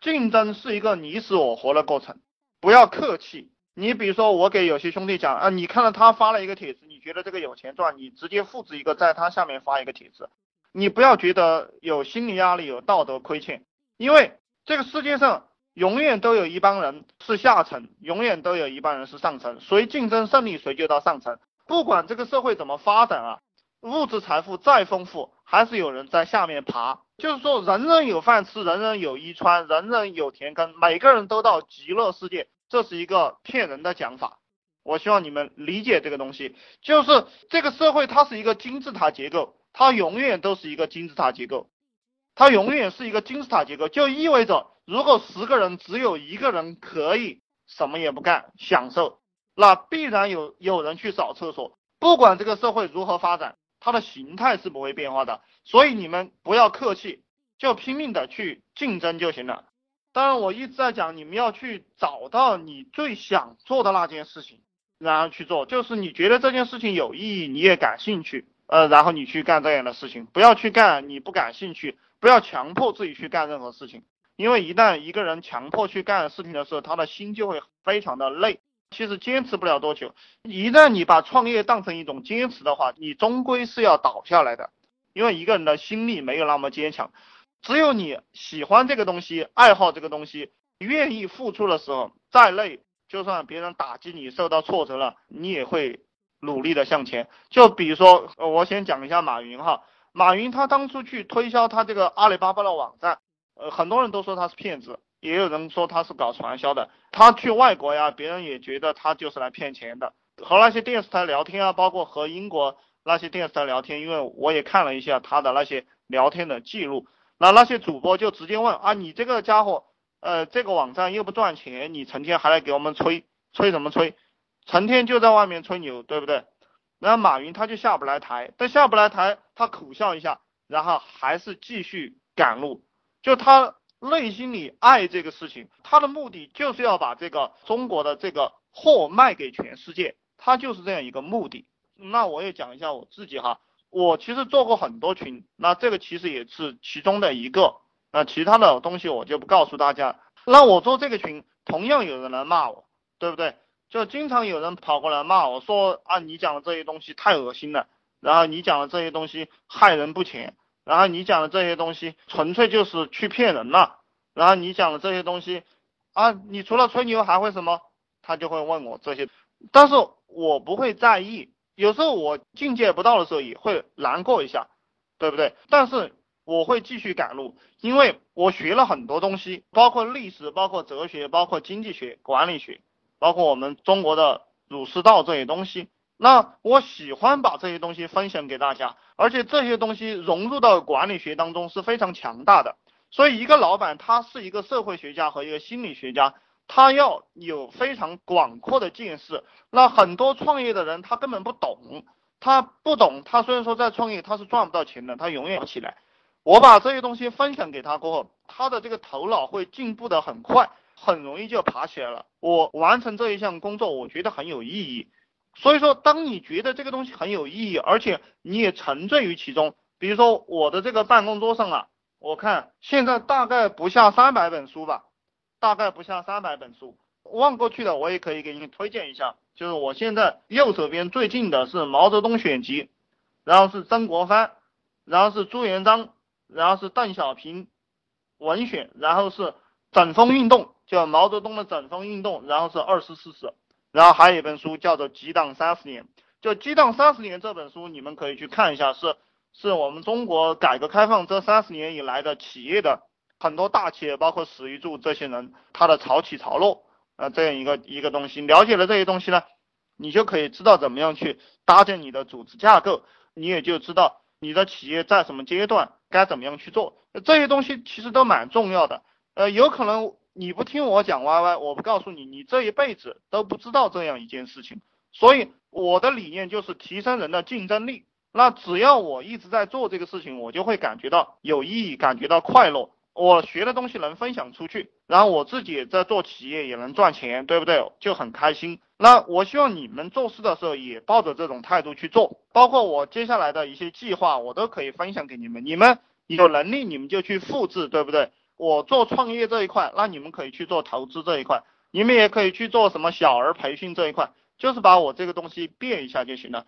竞争是一个你死我活的过程，不要客气。你比如说，我给有些兄弟讲啊，你看到他发了一个帖子，你觉得这个有钱赚，你直接复制一个，在他下面发一个帖子，你不要觉得有心理压力、有道德亏欠，因为这个世界上永远都有一帮人是下层，永远都有一帮人是上层，谁竞争胜利谁就到上层。不管这个社会怎么发展啊，物质财富再丰富，还是有人在下面爬。就是说，人人有饭吃，人人有衣穿，人人有田耕，每个人都到极乐世界，这是一个骗人的讲法。我希望你们理解这个东西，就是这个社会它是一个金字塔结构，它永远都是一个金字塔结构，它永远是一个金字塔结构，就意味着如果十个人只有一个人可以什么也不干享受，那必然有有人去扫厕所。不管这个社会如何发展。它的形态是不会变化的，所以你们不要客气，就拼命的去竞争就行了。当然，我一直在讲，你们要去找到你最想做的那件事情，然后去做，就是你觉得这件事情有意义，你也感兴趣，呃，然后你去干这样的事情，不要去干你不感兴趣，不要强迫自己去干任何事情，因为一旦一个人强迫去干事情的时候，他的心就会非常的累。其实坚持不了多久，一旦你把创业当成一种坚持的话，你终归是要倒下来的。因为一个人的心力没有那么坚强，只有你喜欢这个东西，爱好这个东西，愿意付出的时候，再累，就算别人打击你，受到挫折了，你也会努力的向前。就比如说，我先讲一下马云哈，马云他当初去推销他这个阿里巴巴的网站，呃，很多人都说他是骗子。也有人说他是搞传销的，他去外国呀，别人也觉得他就是来骗钱的。和那些电视台聊天啊，包括和英国那些电视台聊天，因为我也看了一下他的那些聊天的记录，那那些主播就直接问啊，你这个家伙，呃，这个网站又不赚钱，你成天还来给我们吹，吹什么吹？成天就在外面吹牛，对不对？然后马云他就下不来台，但下不来台，他苦笑一下，然后还是继续赶路，就他。内心里爱这个事情，他的目的就是要把这个中国的这个货卖给全世界，他就是这样一个目的。那我也讲一下我自己哈，我其实做过很多群，那这个其实也是其中的一个。那其他的东西我就不告诉大家。那我做这个群，同样有人来骂我，对不对？就经常有人跑过来骂我说啊，你讲的这些东西太恶心了，然后你讲的这些东西害人不浅。然后你讲的这些东西纯粹就是去骗人了。然后你讲的这些东西啊，你除了吹牛还会什么？他就会问我这些，但是我不会在意。有时候我境界不到的时候也会难过一下，对不对？但是我会继续赶路，因为我学了很多东西，包括历史，包括哲学，包括经济学、管理学，包括我们中国的儒释道这些东西。那我喜欢把这些东西分享给大家，而且这些东西融入到管理学当中是非常强大的。所以一个老板他是一个社会学家和一个心理学家，他要有非常广阔的见识。那很多创业的人他根本不懂，他不懂，他虽然说在创业他是赚不到钱的，他永远不起来。我把这些东西分享给他过后，他的这个头脑会进步的很快，很容易就爬起来了。我完成这一项工作，我觉得很有意义。所以说，当你觉得这个东西很有意义，而且你也沉醉于其中，比如说我的这个办公桌上啊，我看现在大概不下三百本书吧，大概不下三百本书。望过去的我也可以给你推荐一下，就是我现在右手边最近的是《毛泽东选集》，然后是曾国藩，然后是朱元璋，然后是邓小平文选，然后是整风运动，叫毛泽东的整风运动，然后是二十四史。然后还有一本书叫做《激荡三十年》，就《激荡三十年》这本书，你们可以去看一下，是是我们中国改革开放这三十年以来的企业的很多大企业，包括史玉柱这些人他的潮起潮落啊这样一个一个东西。了解了这些东西呢，你就可以知道怎么样去搭建你的组织架构，你也就知道你的企业在什么阶段该怎么样去做。这些东西其实都蛮重要的，呃，有可能。你不听我讲 Y Y，我不告诉你，你这一辈子都不知道这样一件事情。所以我的理念就是提升人的竞争力。那只要我一直在做这个事情，我就会感觉到有意义，感觉到快乐。我学的东西能分享出去，然后我自己在做企业也能赚钱，对不对？就很开心。那我希望你们做事的时候也抱着这种态度去做，包括我接下来的一些计划，我都可以分享给你们。你们有能力，你们就去复制，对不对？我做创业这一块，那你们可以去做投资这一块，你们也可以去做什么小儿培训这一块，就是把我这个东西变一下就行了。